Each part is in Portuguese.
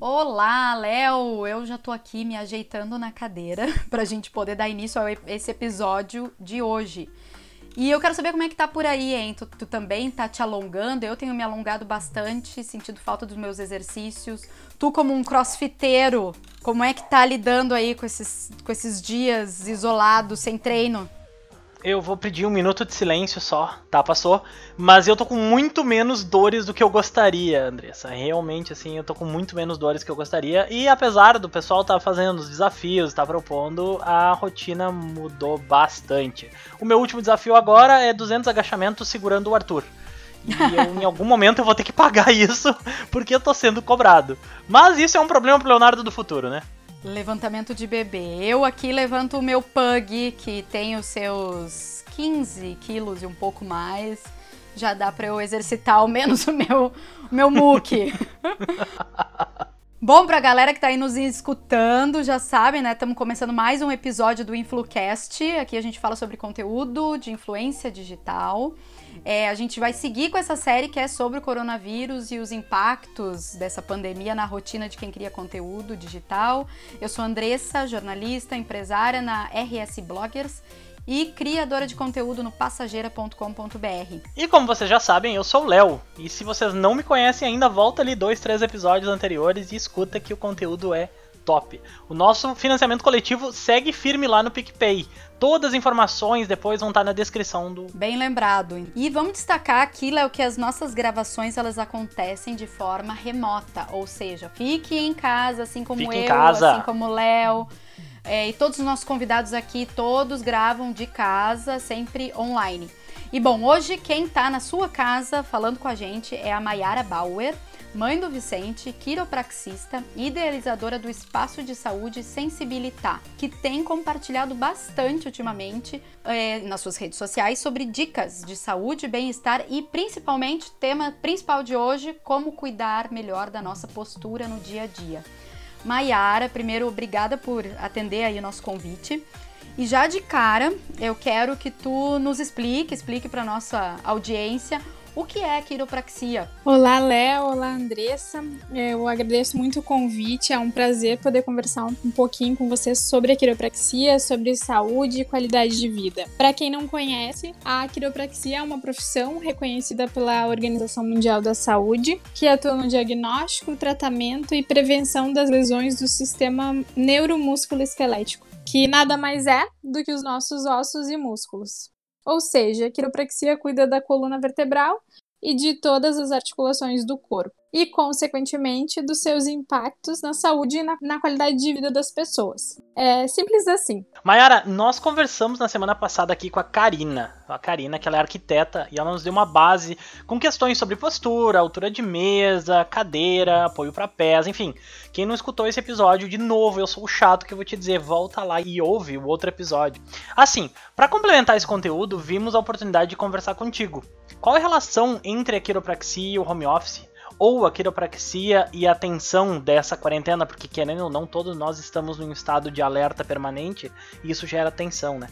Olá, Léo! Eu já tô aqui me ajeitando na cadeira pra gente poder dar início a esse episódio de hoje. E eu quero saber como é que tá por aí, hein? Tu, tu, também tá te alongando? Eu tenho me alongado bastante, sentido falta dos meus exercícios. Tu, como um crossfiteiro, como é que tá lidando aí com esses, com esses dias isolados, sem treino? Eu vou pedir um minuto de silêncio só, tá? Passou. Mas eu tô com muito menos dores do que eu gostaria, Andressa. Realmente, assim, eu tô com muito menos dores que eu gostaria. E apesar do pessoal estar tá fazendo os desafios, tá propondo, a rotina mudou bastante. O meu último desafio agora é 200 agachamentos segurando o Arthur. E eu, em algum momento eu vou ter que pagar isso porque eu tô sendo cobrado. Mas isso é um problema pro Leonardo do futuro, né? Levantamento de bebê. Eu aqui levanto o meu pug, que tem os seus 15 quilos e um pouco mais. Já dá para eu exercitar ao menos o meu, o meu muque. Bom, pra galera que tá aí nos escutando, já sabem, né? Estamos começando mais um episódio do InfluCast. Aqui a gente fala sobre conteúdo de influência digital. É, a gente vai seguir com essa série que é sobre o coronavírus e os impactos dessa pandemia na rotina de quem cria conteúdo digital. Eu sou Andressa, jornalista, empresária na RS Bloggers e criadora de conteúdo no passageira.com.br. E como vocês já sabem, eu sou o Léo. E se vocês não me conhecem ainda, volta ali dois, três episódios anteriores e escuta que o conteúdo é top. O nosso financiamento coletivo segue firme lá no PicPay. Todas as informações depois vão estar na descrição do. Bem lembrado. E vamos destacar aqui, Léo, que as nossas gravações elas acontecem de forma remota, ou seja, fique em casa, assim como fique eu, assim como o Léo. É, e todos os nossos convidados aqui, todos gravam de casa, sempre online. E bom, hoje quem está na sua casa falando com a gente é a Mayara Bauer mãe do Vicente, quiropraxista e idealizadora do Espaço de Saúde Sensibilitar, que tem compartilhado bastante ultimamente é, nas suas redes sociais sobre dicas de saúde, bem-estar e principalmente, tema principal de hoje, como cuidar melhor da nossa postura no dia a dia. Maiara, primeiro, obrigada por atender aí o nosso convite. E já de cara, eu quero que tu nos explique, explique para nossa audiência o que é quiropraxia? Olá, Léo. Olá, Andressa. Eu agradeço muito o convite. É um prazer poder conversar um pouquinho com vocês sobre a quiropraxia, sobre saúde e qualidade de vida. Para quem não conhece, a quiropraxia é uma profissão reconhecida pela Organização Mundial da Saúde, que atua no diagnóstico, tratamento e prevenção das lesões do sistema neuromúsculo esquelético, que nada mais é do que os nossos ossos e músculos. Ou seja, a quiropraxia cuida da coluna vertebral e de todas as articulações do corpo e, consequentemente, dos seus impactos na saúde e na, na, qualidade de vida das pessoas. É simples assim. Mayara, nós conversamos na semana passada aqui com a Karina. A Karina, que ela é arquiteta, e ela nos deu uma base com questões sobre postura, altura de mesa, cadeira, apoio para pés, enfim. Quem não escutou esse episódio, de novo, eu sou o chato que eu vou te dizer, volta lá e ouve o outro episódio. Assim, para complementar esse conteúdo, vimos a oportunidade de conversar contigo. Qual é a relação entre a quiropraxia e o home office? Ou a quiropraxia e a tensão dessa quarentena, porque querendo ou não, todos nós estamos num estado de alerta permanente e isso gera tensão, né?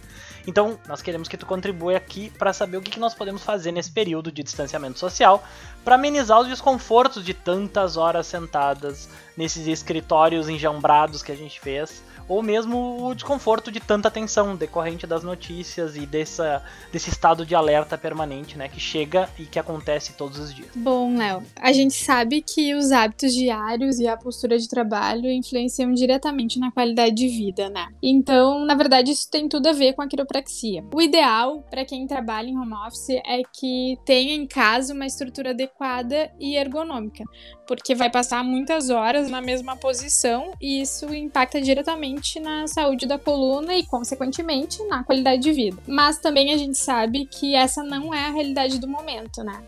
Então, nós queremos que tu contribua aqui para saber o que, que nós podemos fazer nesse período de distanciamento social para amenizar os desconfortos de tantas horas sentadas nesses escritórios enjambrados que a gente fez ou mesmo o desconforto de tanta tensão decorrente das notícias e dessa, desse estado de alerta permanente, né, que chega e que acontece todos os dias. Bom, Léo, a gente sabe que os hábitos diários e a postura de trabalho influenciam diretamente na qualidade de vida, né? Então, na verdade, isso tem tudo a ver com a quiropraxia. O ideal para quem trabalha em home office é que tenha em casa uma estrutura adequada e ergonômica, porque vai passar muitas horas na mesma posição e isso impacta diretamente na saúde da coluna e, consequentemente, na qualidade de vida. Mas também a gente sabe que essa não é a realidade do momento, né?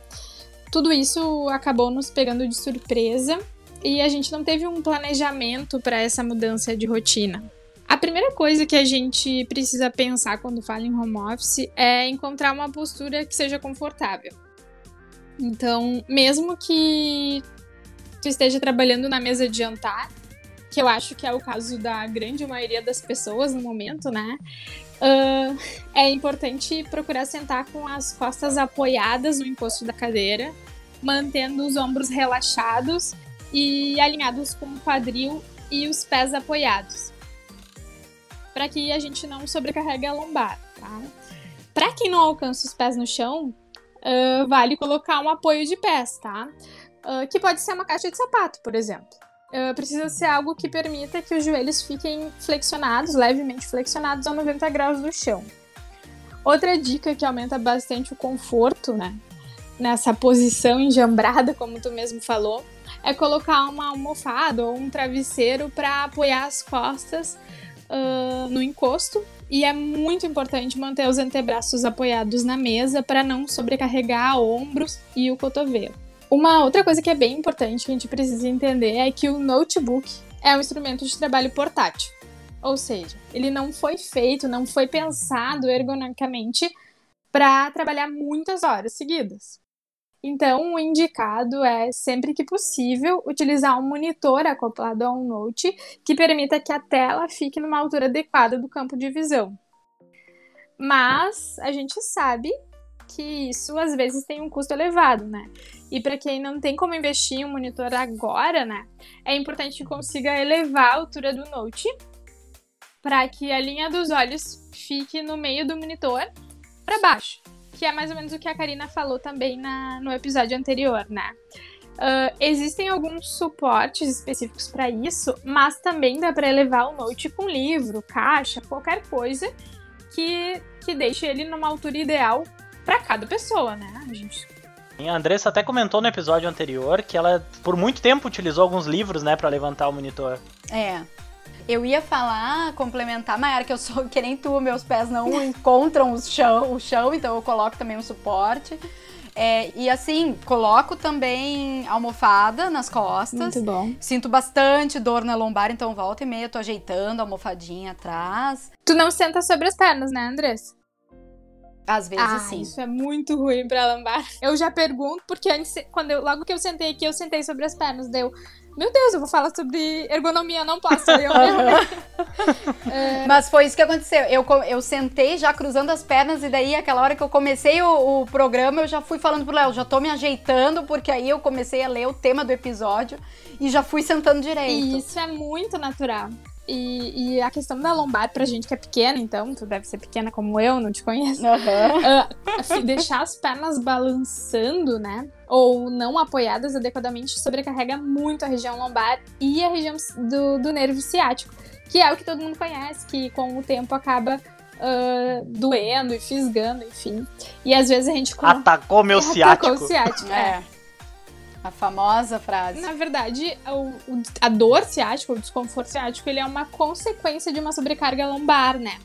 Tudo isso acabou nos pegando de surpresa e a gente não teve um planejamento para essa mudança de rotina. A primeira coisa que a gente precisa pensar quando fala em home office é encontrar uma postura que seja confortável. Então, mesmo que tu esteja trabalhando na mesa de jantar, que eu acho que é o caso da grande maioria das pessoas no momento, né? Uh, é importante procurar sentar com as costas apoiadas no encosto da cadeira, mantendo os ombros relaxados e alinhados com o quadril e os pés apoiados. Para que a gente não sobrecarregue a lombar, tá? Para quem não alcança os pés no chão, uh, vale colocar um apoio de pés, tá? Uh, que pode ser uma caixa de sapato, por exemplo. Uh, precisa ser algo que permita que os joelhos fiquem flexionados, levemente flexionados a 90 graus do chão. Outra dica que aumenta bastante o conforto, né? Nessa posição enjambrada, como tu mesmo falou, é colocar uma almofada ou um travesseiro para apoiar as costas uh, no encosto. E é muito importante manter os antebraços apoiados na mesa para não sobrecarregar ombros e o cotovelo. Uma outra coisa que é bem importante que a gente precisa entender é que o notebook é um instrumento de trabalho portátil. Ou seja, ele não foi feito, não foi pensado ergonomicamente para trabalhar muitas horas seguidas. Então, o indicado é, sempre que possível, utilizar um monitor acoplado a um note que permita que a tela fique numa altura adequada do campo de visão. Mas a gente sabe que isso às vezes tem um custo elevado, né? E para quem não tem como investir em um monitor agora, né, é importante que consiga elevar a altura do note para que a linha dos olhos fique no meio do monitor para baixo, que é mais ou menos o que a Karina falou também na, no episódio anterior, né? Uh, existem alguns suportes específicos para isso, mas também dá para elevar o note com livro, caixa, qualquer coisa que, que deixe ele numa altura ideal para cada pessoa, né? A gente a Andressa até comentou no episódio anterior que ela por muito tempo utilizou alguns livros, né, para levantar o monitor. É. Eu ia falar, complementar, Mayara, que eu sou que nem tu, meus pés não encontram o chão, o chão, então eu coloco também um suporte. É, e assim, coloco também almofada nas costas. Muito bom. Sinto bastante dor na lombar, então volta e meia tô ajeitando a almofadinha atrás. Tu não senta sobre as pernas, né, Andressa? Às vezes ah, sim. Isso é muito ruim pra lombar. Eu já pergunto, porque antes, quando eu, logo que eu sentei aqui, eu sentei sobre as pernas. Deu. Meu Deus, eu vou falar sobre ergonomia, não posso. Eu é... Mas foi isso que aconteceu. Eu, eu sentei já cruzando as pernas, e daí, aquela hora que eu comecei o, o programa, eu já fui falando pro Léo, já tô me ajeitando, porque aí eu comecei a ler o tema do episódio e já fui sentando direito. E isso é muito natural. E, e, a questão da lombar, pra gente que é pequena, então, tu deve ser pequena como eu, não te conheço. Uhum. Uh, deixar as pernas balançando, né? Ou não apoiadas adequadamente sobrecarrega muito a região lombar e a região do, do nervo ciático, que é o que todo mundo conhece, que com o tempo acaba uh, doendo e fisgando, enfim. E às vezes a gente. Atacou meu ciático. Atacou o ciático, é. é. A famosa frase. Na verdade, o, a dor ciática, o desconforto ciático, ele é uma consequência de uma sobrecarga lombar, né?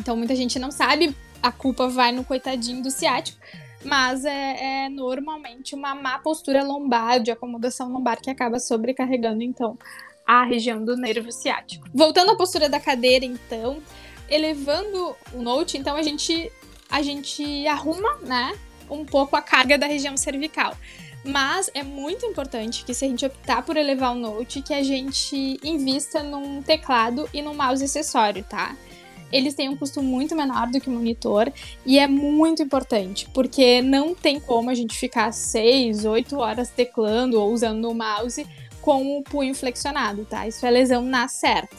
Então muita gente não sabe, a culpa vai no coitadinho do ciático, mas é, é normalmente uma má postura lombar, de acomodação lombar, que acaba sobrecarregando, então, a região do nervo ciático. Voltando à postura da cadeira, então, elevando o note, então a gente, a gente arruma, né, um pouco a carga da região cervical. Mas é muito importante que se a gente optar por elevar o Note, que a gente invista num teclado e num mouse acessório, tá? Eles têm um custo muito menor do que o monitor e é muito importante, porque não tem como a gente ficar 6, 8 horas teclando ou usando o mouse com o punho flexionado, tá? Isso é lesão na certa.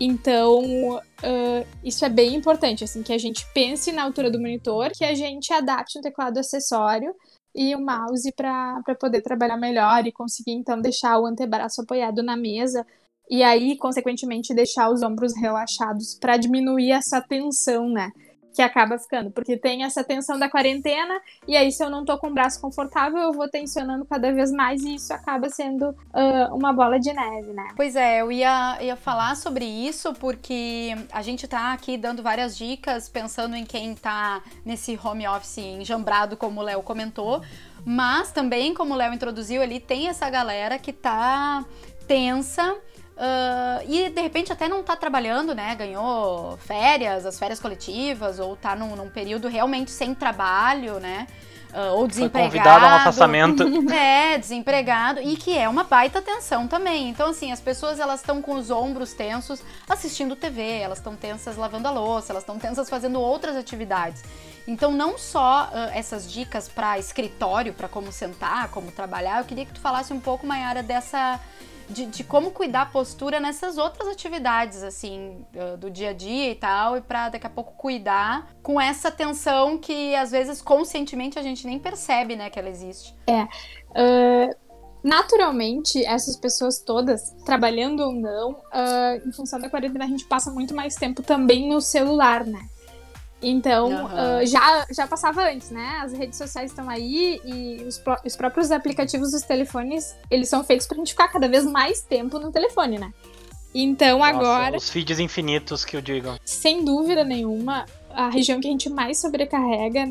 Então, uh, isso é bem importante, assim, que a gente pense na altura do monitor, que a gente adapte um teclado acessório e o mouse para poder trabalhar melhor e conseguir então deixar o antebraço apoiado na mesa e aí, consequentemente, deixar os ombros relaxados para diminuir essa tensão, né? Que acaba ficando, porque tem essa tensão da quarentena, e aí se eu não tô com o braço confortável, eu vou tensionando cada vez mais, e isso acaba sendo uh, uma bola de neve, né? Pois é, eu ia, ia falar sobre isso, porque a gente tá aqui dando várias dicas, pensando em quem tá nesse home office enjambrado, como o Léo comentou, mas também, como o Léo introduziu ali, tem essa galera que tá tensa Uh, e de repente até não tá trabalhando, né? Ganhou férias, as férias coletivas, ou tá num, num período realmente sem trabalho, né? uh, ou desempregado. Foi convidado a um afastamento. É, desempregado e que é uma baita tensão também. Então assim, as pessoas elas estão com os ombros tensos assistindo TV, elas estão tensas lavando a louça, elas estão tensas fazendo outras atividades. Então não só uh, essas dicas para escritório, para como sentar, como trabalhar, eu queria que tu falasse um pouco, Mayara, dessa de, de, como cuidar a postura nessas outras atividades, assim, do dia a dia e tal, e para daqui a pouco cuidar com essa tensão que às vezes conscientemente a gente nem percebe, né, que ela existe. É. Uh, naturalmente, essas pessoas todas, trabalhando ou não, uh, em função da quarentena, a gente passa muito mais tempo também no celular, né? Então, uhum. uh, já, já passava antes, né? As redes sociais estão aí e os, os, próprios aplicativos dos telefones, eles são feitos pra gente ficar cada vez mais tempo no telefone, né? Então, Nossa, agora... Os feeds infinitos que o digam. Sem dúvida nenhuma, a região que a gente mais sobrecarrega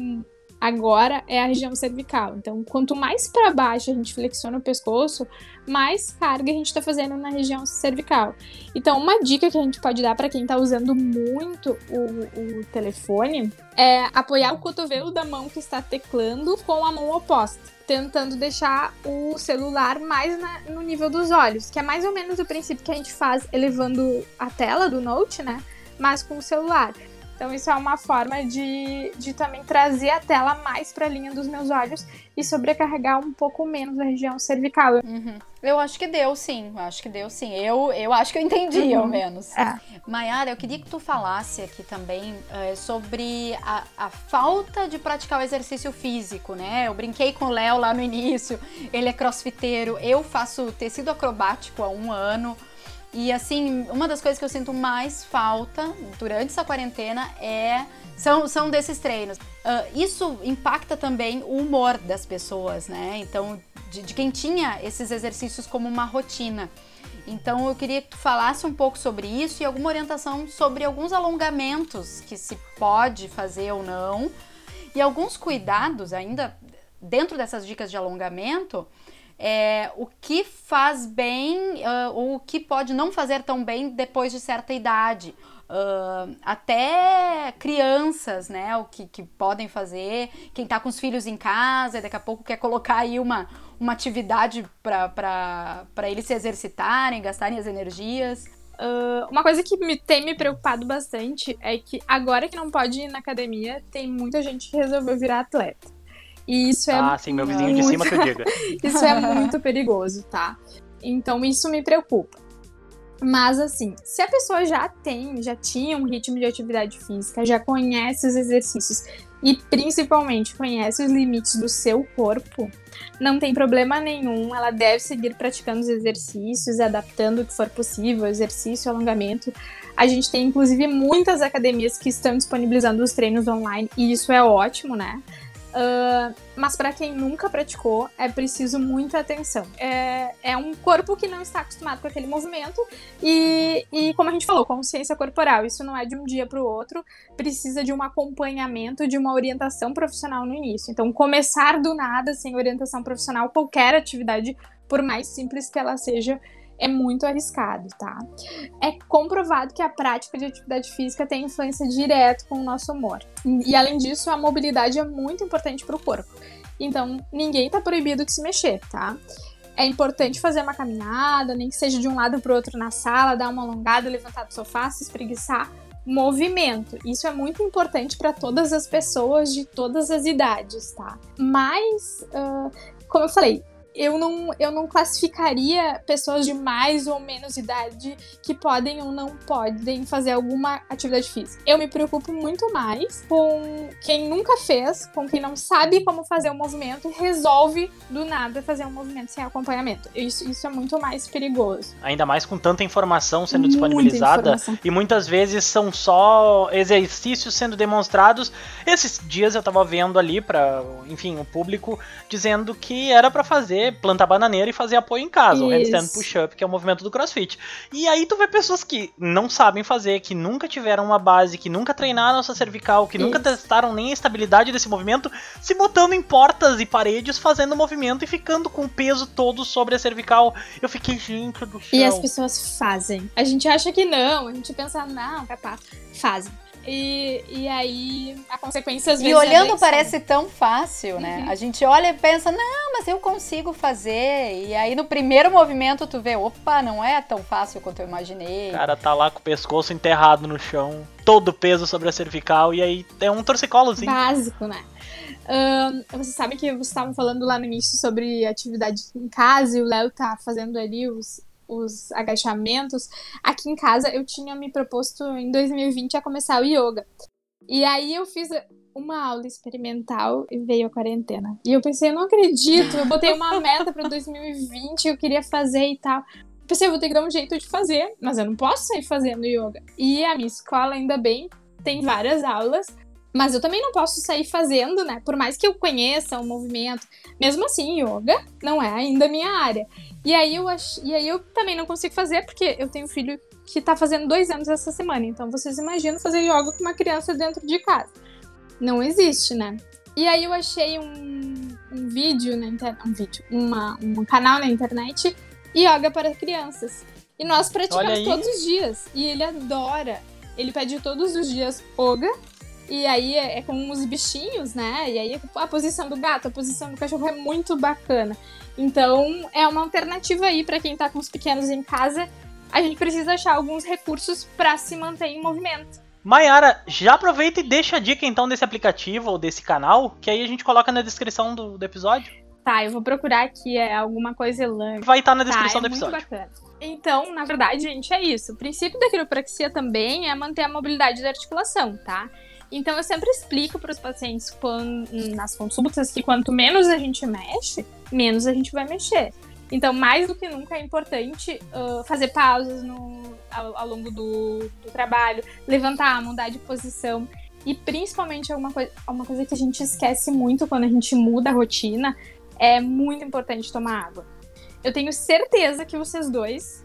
agora é a região cervical. Então, quanto mais para baixo a gente flexiona o pescoço, mais carga a gente está fazendo na região cervical. Então, uma dica que a gente pode dar para quem está usando muito o, o, telefone é apoiar o cotovelo da mão que está teclando com a mão oposta, tentando deixar o celular mais na, no nível dos olhos, que é mais ou menos o princípio que a gente faz elevando a tela do Note, né? Mas com o celular. Então isso é uma forma de, de também trazer a tela mais para a linha dos meus olhos e sobrecarregar um pouco menos a região cervical. Uhum. Eu acho que deu sim, acho que deu sim. Eu, eu acho que eu entendi, uhum. ao menos. É. Mayara, eu queria que tu falasse aqui também uh, sobre a, a falta de praticar o exercício físico, né? Eu brinquei com o Léo lá no início, ele é crossfiteiro, eu faço tecido acrobático há um ano. E assim, uma das coisas que eu sinto mais falta durante essa quarentena é são, são desses treinos. Uh, isso impacta também o humor das pessoas, né? Então, de, de, quem tinha esses exercícios como uma rotina. Então, eu queria que tu falasse um pouco sobre isso e alguma orientação sobre alguns alongamentos que se pode fazer ou não. E alguns cuidados ainda dentro dessas dicas de alongamento é, o que faz bem uh, ou o que pode não fazer tão bem depois de certa idade. Uh, até crianças, né, o que, que podem fazer, quem está com os filhos em casa, daqui a pouco quer colocar aí uma, uma atividade para eles se exercitarem, gastarem as energias. Uh, uma coisa que me, tem me preocupado bastante é que agora que não pode ir na academia, tem muita gente que resolveu virar atleta. E isso é. Ah, sim, meu vizinho muito... de cima que eu diga. isso é muito perigoso, tá? Então isso me preocupa. Mas assim, se a pessoa já tem, já tinha um ritmo de atividade física, já conhece os exercícios e principalmente conhece os limites do seu corpo, não tem problema nenhum, ela deve seguir praticando os exercícios, adaptando o que for possível, exercício, alongamento. A gente tem inclusive muitas academias que estão disponibilizando os treinos online e isso é ótimo, né? Uh, mas para quem nunca praticou, é preciso muita atenção. É, é um corpo que não está acostumado com aquele movimento e, e, como a gente falou, consciência corporal. Isso não é de um dia para o outro, precisa de um acompanhamento, de uma orientação profissional no início. Então, começar do nada, sem orientação profissional, qualquer atividade, por mais simples que ela seja, é muito arriscado, tá? É comprovado que a prática de atividade física tem influência direta com o nosso humor. E além disso, a mobilidade é muito importante para o corpo. Então, ninguém está proibido de se mexer, tá? É importante fazer uma caminhada, nem que seja de um lado para o outro na sala, dar uma alongada, levantar do sofá, se espreguiçar. Movimento. Isso é muito importante para todas as pessoas de todas as idades, tá? Mas, uh, como eu falei, eu não, eu não classificaria pessoas de mais ou menos idade que podem ou não podem fazer alguma atividade física. Eu me preocupo muito mais com quem nunca fez, com quem não sabe como fazer o um movimento e resolve do nada fazer um movimento sem acompanhamento. Isso, isso é muito mais perigoso. Ainda mais com tanta informação sendo Muita disponibilizada informação. e muitas vezes são só exercícios sendo demonstrados. Esses dias eu tava vendo ali para, enfim, o público dizendo que era para fazer fazer, plantar bananeira e fazer apoio em casa, Isso. o handstand push-up, que é o movimento do crossfit. E aí tu vê pessoas que não sabem fazer, que nunca tiveram uma base, que nunca treinaram essa cervical, que Isso. nunca testaram nem a estabilidade desse movimento, se botando em portas e paredes, fazendo movimento e ficando com o peso todo sobre a cervical. Eu fiquei, gente do céu. E as pessoas fazem. A gente acha que não, a gente pensa, não, capaz. Fazem E, e aí a consequência às E vezes. é olhando parece tão fácil, né? Uhum. A gente olha e pensa, não, mas eu consigo fazer. E aí no primeiro movimento tu vê, opa, não é tão fácil quanto eu imaginei. O cara tá lá com o pescoço enterrado no chão, todo o peso sobre a cervical, e aí é um torcicolozinho. básico, né? Ahn, você sabe que vocês estavam falando lá no início sobre atividade em casa e o Léo tá fazendo ali os, os agachamentos. Aqui em casa eu tinha me proposto em 2020 a começar o yoga. E aí eu fiz uma aula experimental e veio a quarentena. E eu pensei, eu não acredito, eu botei uma meta para 2020, eu queria fazer e tal. Pensei, eu vou ter que dar um jeito de fazer, mas eu não posso sair fazendo yoga. E a minha escola, ainda bem, tem várias aulas, mas eu também não posso sair fazendo, né? Por mais que eu conheça o movimento. Mesmo assim, yoga não é ainda a minha área. E aí eu, ach... e aí eu também não consigo fazer, porque eu tenho um filho que tá fazendo dois anos essa semana. Então vocês imaginam fazer yoga com uma criança dentro de casa. Não existe, né? E aí eu achei um, um vídeo na internet. Um vídeo, uma, um canal na internet, yoga para crianças. E nós praticamos todos os dias. E ele adora. Ele pede todos os dias yoga. E aí é, é com os bichinhos, né? E aí a posição do gato, a posição do cachorro é muito bacana. Então é uma alternativa aí para quem tá com os pequenos em casa. A gente precisa achar alguns recursos para se manter em movimento. Mayara, já aproveita e deixa a dica então desse aplicativo ou desse canal, que aí a gente coloca na descrição do, do episódio. Tá, eu vou procurar aqui é alguma coisa elândia. Vai estar na Tá, descrição é do muito episódio. bacana. Então, na verdade, gente, é isso. O princípio da quiropraxia também é manter a mobilidade da articulação, tá? Então, eu sempre explico para os pacientes quando, nas consultas que quanto menos a gente mexe, menos a gente vai mexer. Então, mais do que nunca é importante ah, fazer pausas no, ao, ao longo do, do trabalho, levantar, mudar de posição. E principalmente alguma coisa, uma coisa que a gente esquece muito quando a gente muda a rotina, é muito importante tomar água. Eu tenho certeza que vocês dois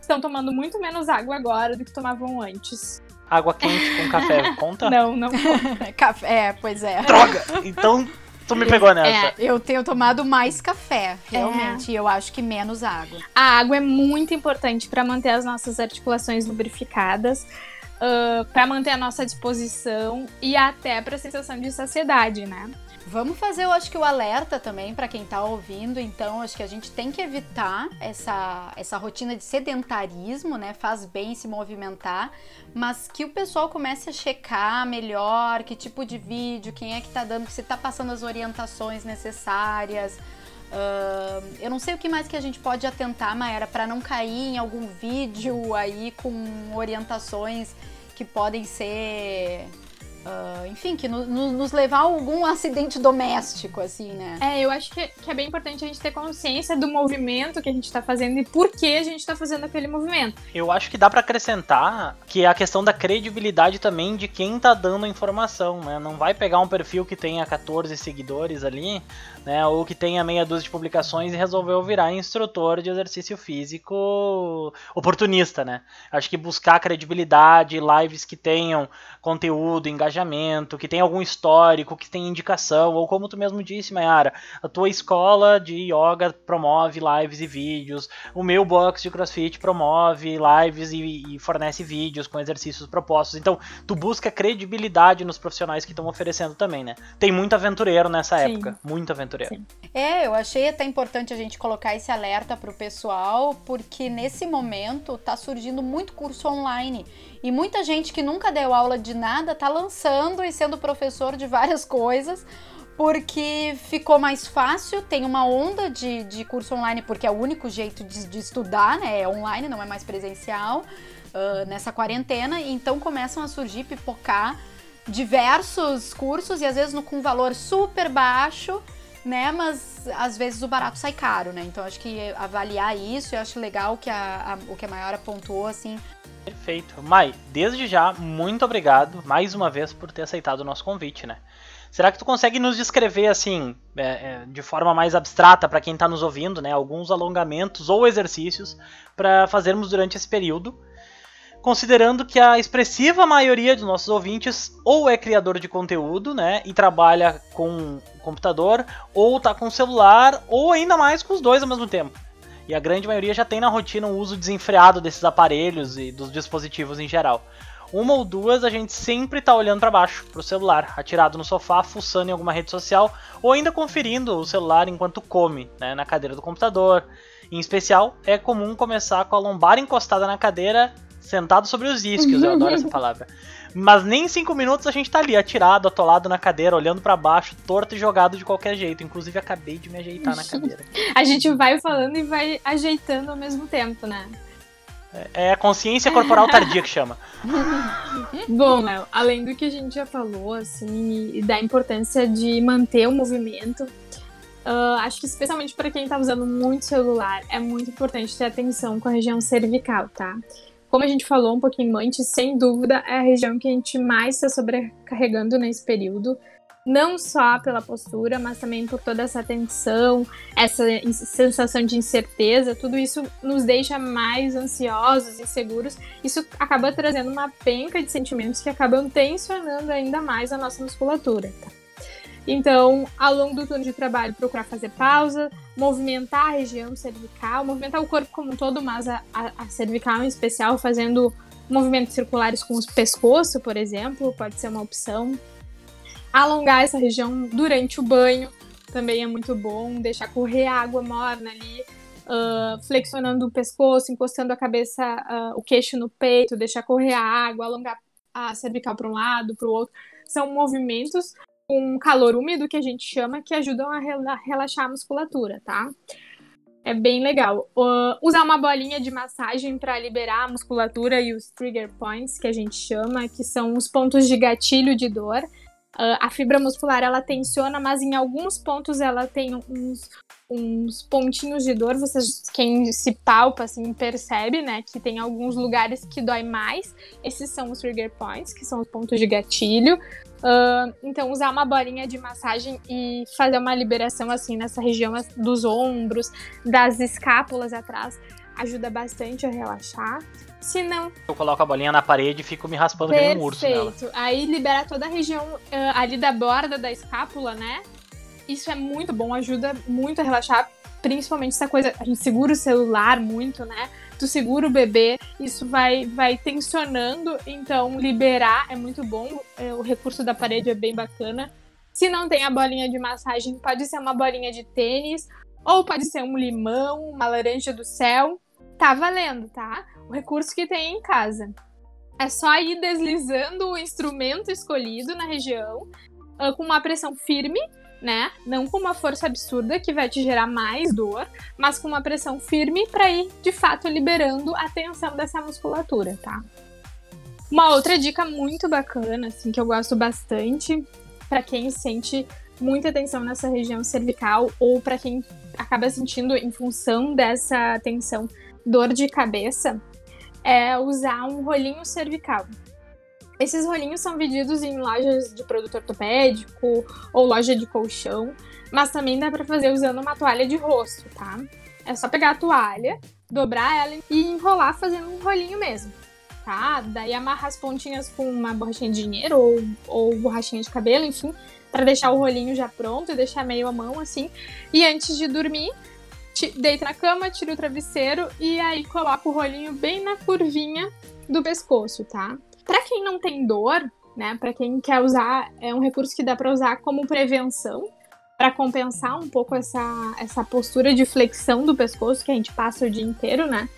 estão tomando muito menos água agora do que tomavam antes. Água quente com café, conta? Não, não. Café, é, pois é. Droga! Então, tu me pegou nessa. Eu tenho tomado mais café, realmente. E eu acho que menos água. A água é muito importante para manter as nossas articulações lubrificadas, para manter a nossa disposição e até para a sensação de saciedade, né? Vamos fazer, eu acho que o alerta também para quem tá ouvindo. Então, acho que a gente tem que evitar essa, essa rotina de sedentarismo, né? Faz bem se movimentar, mas que o pessoal comece a checar melhor que tipo de vídeo, quem é que tá dando, se tá passando as orientações necessárias. Ahn, eu não sei o que mais que a gente pode atentar, Maera, para não cair em algum vídeo aí com orientações que podem ser. Ah, enfim, que no- no- nos levar a algum acidente doméstico, assim, né? É, eu acho que, que é bem importante a gente ter consciência do movimento que a gente tá fazendo e por que a gente tá fazendo aquele movimento. Eu acho que dá pra acrescentar que é a questão da credibilidade também de quem tá dando a informação, né? Não vai pegar um perfil que tenha 14 seguidores ali, né? Ou que tenha meia dúzia de publicações e resolveu virar instrutor de exercício físico oportunista, né? Acho que buscar credibilidade, lives que tenham conteúdo, engajamento, que tenha algum histórico, que tenha indicação, ou como tu mesmo disse, Mayara, a tua escola de yoga promove lives e vídeos, o meu box de crossfit promove lives e, e fornece vídeos com exercícios propostos. Então, tu busca credibilidade nos profissionais que estão oferecendo também, né? Tem muito aventureiro nessa Sim. época, muito aventureiro. Sim. É, eu achei até importante a gente colocar esse alerta pro pessoal, porque nesse momento tá surgindo muito curso online. E muita gente que nunca deu aula de nada tá lançando e sendo professor de várias coisas, porque ficou mais fácil, tem uma onda de, de curso online, porque é o único jeito de, de estudar, né? É online, não é mais presencial, ah, nessa quarentena. Então começam a surgir, pipocar diversos cursos e às vezes no, com valor super baixo né? Mas às vezes o barato sai caro, né? Então acho que avaliar isso, eu acho legal que a, a- o que a Maiora pontuou, assim. Perfeito. Mai, desde já, muito obrigado mais uma vez por ter aceitado o nosso convite, né? Será que tu consegue nos descrever, assim, é, é, de forma mais abstrata para quem está nos ouvindo, né? Alguns alongamentos ou exercícios para fazermos durante esse período? Considerando que a expressiva maioria dos nossos ouvintes ou é criador de conteúdo, né? E trabalha com computador, ou tá com celular, ou ainda mais com os dois ao mesmo tempo. E a grande maioria já tem na rotina um uso desenfreado desses aparelhos e dos dispositivos em geral. uma ou duas, a gente sempre tá olhando para baixo, pro celular, atirado no sofá, fuçando em alguma rede social, ou ainda conferindo o celular enquanto come, né, na cadeira do computador. Em especial, é comum começar com a lombar encostada na cadeira, sentado sobre os isquios, eu adoro essa palavra. Mas nem em cinco minutos a gente tá ali, atirado, atolado na cadeira, olhando para baixo, torto e jogado de qualquer jeito. Inclusive, acabei de me ajeitar na cadeira. a gente vai falando e vai ajeitando ao mesmo tempo, né? É a consciência corporal tardia que chama. Bom, Léo, além do que a gente já falou, assim, e da importância de manter o movimento, uh, acho que especialmente para quem está usando muito celular, é muito importante ter atenção com a região cervical, tá? Como a gente falou um pouquinho antes, sem dúvida é a região que a gente mais está sobrecarregando nesse período não só pela postura, mas também por toda essa tensão, essa sensação de incerteza, tudo isso nos deixa mais ansiosos, inseguros. Isso acaba trazendo uma penca de sentimentos que acabam tensionando ainda mais a nossa musculatura. Tá? Então, ao longo do turno de trabalho, procurar fazer pausa, movimentar a região cervical, movimentar o corpo como um todo, mas a, a, a cervical em especial, fazendo movimentos circulares com o pescoço, por exemplo, pode ser uma opção alongar essa região durante o banho também é muito bom, deixar correr água morna ali, uh, flexionando o pescoço, encostando a cabeça, uh, o queixo no peito, deixar correr a água, alongar a cervical para um lado, para o outro. São movimentos com calor úmido que a gente chama que ajudam a relaxar a musculatura, tá? É bem legal. Uh, usar uma bolinha de massagem para liberar a musculatura e os trigger points, que a gente chama, que são os pontos de gatilho de dor. Uh, a fibra muscular ela tensiona, mas em alguns pontos ela tem uns, uns pontinhos de dor. Vocês, quem se palpa, assim, percebe, né, que tem alguns lugares que dói mais. Esses são os trigger points, que são os pontos de gatilho. Uh, então, usar uma bolinha de massagem e fazer uma liberação, assim, nessa região dos ombros, das escápulas atrás, ajuda bastante a relaxar. Se não. Eu coloco a bolinha na parede e fico me raspando que nem um urso nela. Aí libera toda a região uh, ali da borda da escápula, né? Isso é muito bom, ajuda muito a relaxar. Principalmente essa coisa, a gente segura o celular muito, né? Tu segura o bebê, isso vai, vai tensionando, então liberar é muito bom. É, o recurso da parede é bem bacana. Se não tem a bolinha de massagem, pode ser uma bolinha de tênis, ou pode ser um limão, uma laranja do céu. Tá valendo, tá? o recurso que tem em casa. É só ir deslizando o instrumento escolhido na região uh, com uma pressão firme, né? Não com uma força absurda que vai te gerar mais dor, mas com uma pressão firme para ir de fato liberando a tensão dessa musculatura, tá? Uma outra dica muito bacana, assim, que eu gosto bastante para quem sente muita tensão nessa região cervical ou para quem acaba sentindo em função dessa tensão dor de cabeça, é usar um rolinho cervical. Esses rolinhos são vendidos em lojas de produto ortopédico ou loja de colchão, mas também dá para fazer usando uma toalha de rosto, tá? É só pegar a toalha, dobrar ela e enrolar fazendo um rolinho mesmo, tá? Daí amarrar as pontinhas com uma borrachinha de dinheiro ou, ou borrachinha de cabelo, enfim, para deixar o rolinho já pronto e deixar meio a mão assim. E antes de dormir, deita na cama, tira o travesseiro e aí coloca o rolinho bem na curvinha do pescoço, tá? Para quem não tem dor, né, para quem quer usar, é um recurso que dá para usar como prevenção, para compensar um pouco essa, essa postura de flexão do pescoço que a gente passa o dia inteiro, né?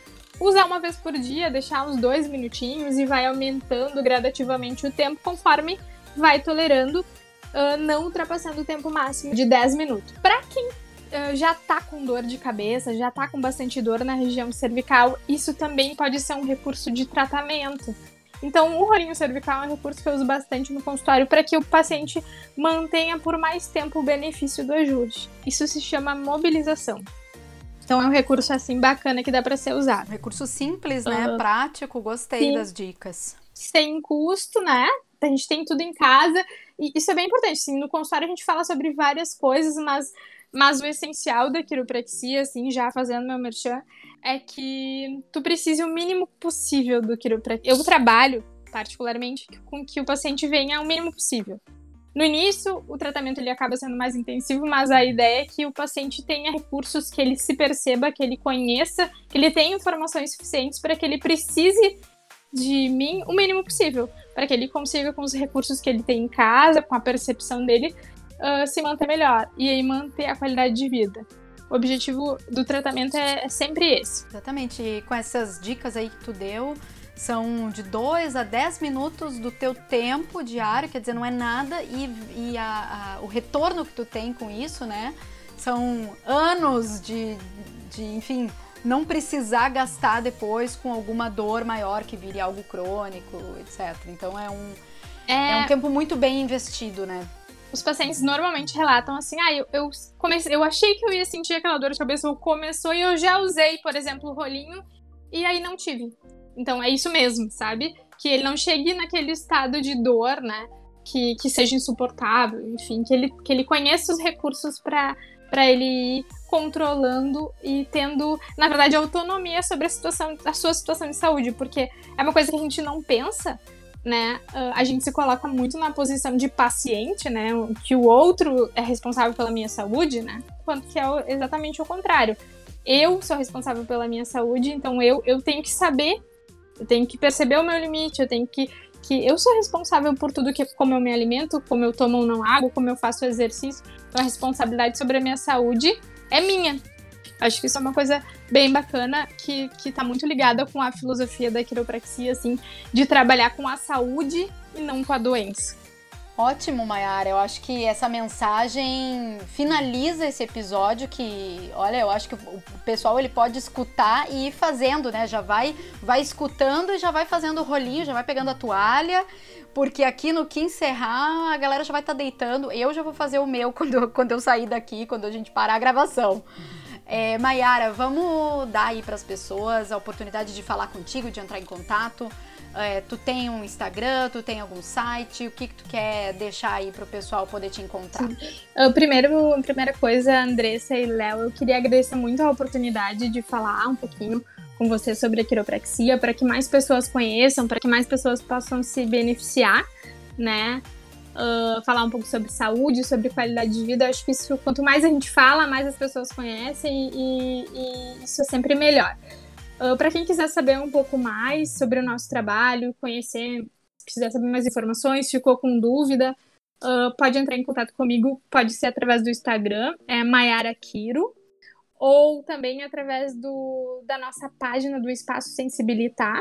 Usar uma vez por dia, deixar uns dois minutinhos e vai aumentando gradativamente o tempo conforme vai tolerando, uh, não ultrapassando o tempo máximo de 10 minutos. Para quem uh, já tá com dor de cabeça, já tá com bastante dor na região cervical, isso também pode ser um recurso de tratamento. Então, o rolinho cervical é um recurso que eu uso bastante no consultório para que o paciente mantenha por mais tempo o benefício do ajuste. Isso se chama mobilização. Então, é um recurso assim bacana que dá para ser usado. Recurso simples, né? Uhum. Prático, gostei Sim. das dicas. Sem custo, né? A gente tem tudo em casa e isso é bem importante. Sim, no consultório a gente fala sobre várias coisas, mas mas o essencial da quiropraxia, assim, já fazendo meu merchan, é que tu precise o mínimo possível do quiropraxia. Eu trabalho, particularmente, com que o paciente venha o mínimo possível. No início, o tratamento ele acaba sendo mais intensivo, mas a ideia é que o paciente tenha recursos, que ele se perceba, que ele conheça, que ele tenha informações suficientes para que ele precise de mim o mínimo possível, para que ele consiga, com os recursos que ele tem em casa, com a percepção dele, uh, se manter melhor e aí manter a qualidade de vida. O objetivo do tratamento é, é sempre esse. Exatamente. E com essas dicas aí que tu deu, são de 2 a 10 minutos do teu tempo diário, quer dizer, não é nada, e, e a, a, o retorno que tu tem com isso, né? São anos de, de, enfim, não precisar gastar depois com alguma dor maior que vire algo crônico, etc. Então é um, é... é um tempo muito bem investido, né? Os pacientes normalmente relatam assim: ah, eu, eu, comecei, eu achei que eu ia sentir aquela dor de cabeça, ou começou e eu já usei, por exemplo, o rolinho, e aí não tive. Então é isso mesmo, sabe? Que ele não chegue naquele estado de dor, né? Que, que seja insuportável, enfim, que ele, que ele conheça os recursos para para ele ir controlando e tendo, na verdade, autonomia sobre a situação, a sua situação de saúde, porque é uma coisa que a gente não pensa, né? Ah, a gente se coloca muito na posição de paciente, né? Que o outro é responsável pela minha saúde, né? Quando que é exatamente o contrário. Eu sou responsável pela minha saúde, então eu, eu tenho que saber eu tenho que perceber o meu limite, eu tenho que que eu sou responsável por tudo que como eu me alimento, como eu tomo ou não água, como eu faço exercício. Então a responsabilidade sobre a minha saúde é minha. Acho que isso é uma coisa bem bacana que, que tá muito ligada com a filosofia da quiropraxia, assim, de trabalhar com a saúde e não com a doença. Ótimo, Mayara. Eu acho que essa mensagem finaliza esse episódio que, olha, eu acho que o pessoal ele pode escutar e ir fazendo, né? Já vai vai escutando e já vai fazendo o rolinho, já vai pegando a toalha, porque aqui no que encerrar, a galera já vai estar tá deitando. Eu já vou fazer o meu quando, quando eu sair daqui, quando a gente parar a gravação. É, Mayara, vamos dar aí para as pessoas a oportunidade de falar contigo, de entrar em contato. É, tu tem um Instagram, tu tem algum site? O que, que tu quer deixar aí pro pessoal poder te encontrar? Primeiro, a primeira coisa, Andressa e Léo, eu queria agradecer muito a oportunidade de falar um pouquinho com você sobre a quiropraxia, para que mais pessoas conheçam, para que mais pessoas possam se beneficiar, né? Uh, falar um pouco sobre saúde, sobre qualidade de vida. Eu acho que isso, quanto mais a gente fala, mais as pessoas conhecem e, e isso é sempre melhor. Uh, ah, Para quem quiser saber um pouco mais sobre o nosso trabalho, conhecer, quiser saber mais informações, ficou com dúvida, uh, pode entrar em contato comigo, pode ser através do Instagram, é Mayara Kiro, ou também através do, da nossa página do Espaço Sensibilitar.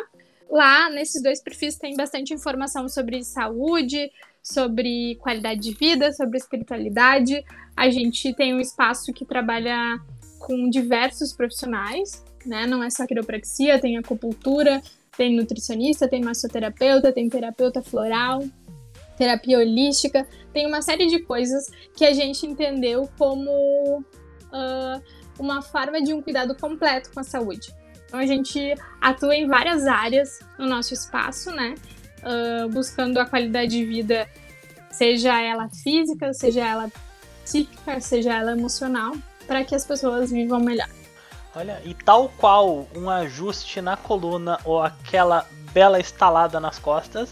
Lá, nesses dois perfis, tem bastante informação sobre saúde, sobre qualidade de vida, sobre espiritualidade. A gente tem um espaço que trabalha com diversos profissionais, né? Não é só quiropraxia, tem acupuntura, tem nutricionista, tem massoterapeuta, tem terapeuta floral, terapia holística, tem uma série de coisas que a gente entendeu como uh, uma forma de um cuidado completo com a saúde. Então a gente atua em várias áreas no nosso espaço, né? Uh, buscando a qualidade de vida, seja ela física, seja ela psíquica, seja ela emocional, para que as pessoas vivam melhor. Olha, e tal qual um ajuste na coluna ou aquela bela estalada nas costas,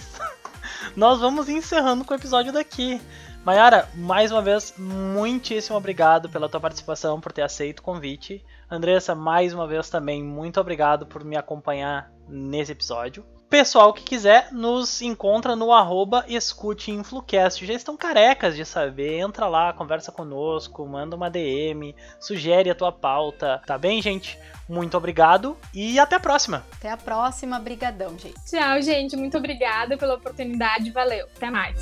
nós vamos encerrando com o episódio daqui. Mayara, mais uma vez, muitíssimo obrigado pela tua participação, por ter aceito o convite. Andressa, mais uma vez também, muito obrigado por me acompanhar nesse episódio. Pessoal que quiser, nos encontra no arroba escuteinflucast. Já estão carecas de saber. Entra lá, conversa conosco, manda uma DM, sugere a tua pauta. Tá bem, gente? Muito obrigado e até a próxima. Até a próxima. Brigadão, gente. Tchau, gente. Muito obrigada pela oportunidade. Valeu. Até mais.